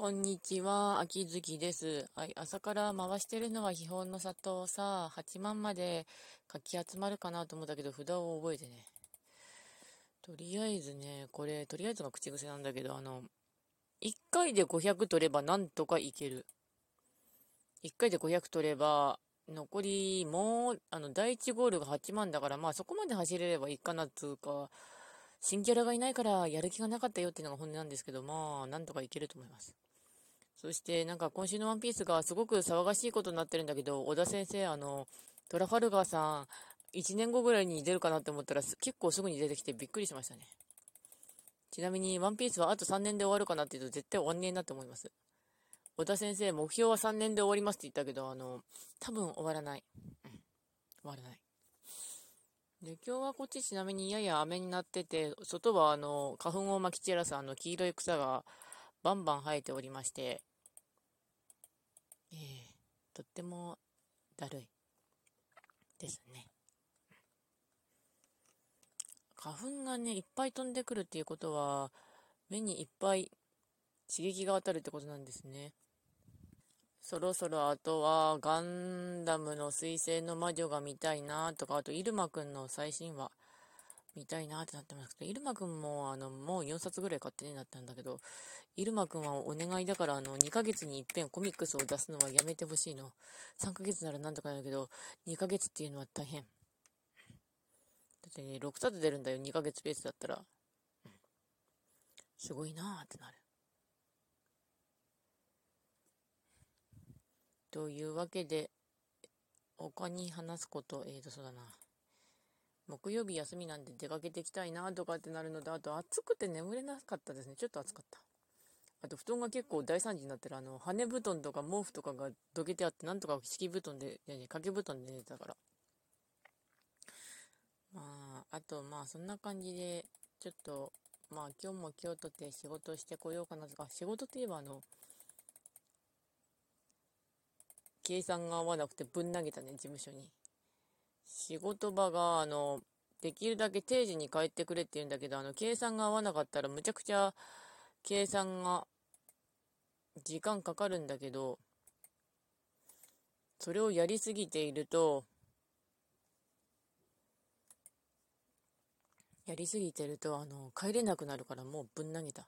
こんにちは、秋月です。はい、朝から回してるのは秘宝の里をさ、8万までかき集まるかなと思ったけど、札を覚えてね。とりあえずね、これ、とりあえずが口癖なんだけど、あの、1回で500取ればなんとかいける。1回で500取れば、残りもう、あの、第1ゴールが8万だから、まあそこまで走れればいいかなっつうか、新キャラがいないからやる気がなかったよっていうのが本音なんですけど、まあ、なんとかいけると思います。そしてなんか今週のワンピースがすごく騒がしいことになってるんだけど、小田先生、あの、トラファルガーさん、1年後ぐらいに出るかなって思ったら結構すぐに出てきてびっくりしましたね。ちなみにワンピースはあと3年で終わるかなって言うと絶対終わんねえなって思います。小田先生、目標は3年で終わりますって言ったけど、あの、多分終わらない。終わらない。で、今日はこっちちなみにやや雨になってて、外はあの、花粉をまき散らすあの黄色い草がバンバン生えておりまして、えー、とってもだるいですね。花粉がね、いっぱい飛んでくるっていうことは、目にいっぱい刺激が当たるってことなんですね。そろそろあとはガンダムの彗星の魔女が見たいなとか、あとイルマくんの最新話見たいなってなってますけど、イルマくんもあのもう4冊ぐらい買ってねなったんだけど、イルマくんはお願いだからあの2ヶ月に一遍コミックスを出すのはやめてほしいの。3ヶ月ならなんとかだけど、2ヶ月っていうのは大変。だってね、6冊出るんだよ、2ヶ月ペースだったら。すごいなーってなる。というわけで、他に話すこと、えーと、そうだな。木曜日休みなんで出かけていきたいなとかってなるので、あと暑くて眠れなかったですね。ちょっと暑かった。あと布団が結構大惨事になってる、あの、羽布団とか毛布とかがどけてあって、なんとか敷布団で、いやいや掛け布団で寝てたから。まあ、あとまあそんな感じで、ちょっと、まあ今日も今日とて仕事してこようかなとか、仕事といえばあの、計算が合わなくてぶん投げたね、事務所に。仕事場が、あの、できるだけ定時に帰ってくれって言うんだけど、あの、計算が合わなかったらむちゃくちゃ計算が時間かかるんだけど、それをやりすぎていると、やりすぎてると、あの、帰れなくなるからもうぶん投げた。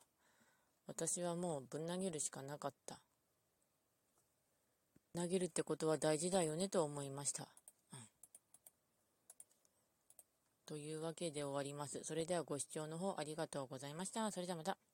私はもうぶん投げるしかなかった。投げるってことは大事だよねと思いました。うん、というわけで終わります。それではご視聴の方ありがとうございました。それではまた。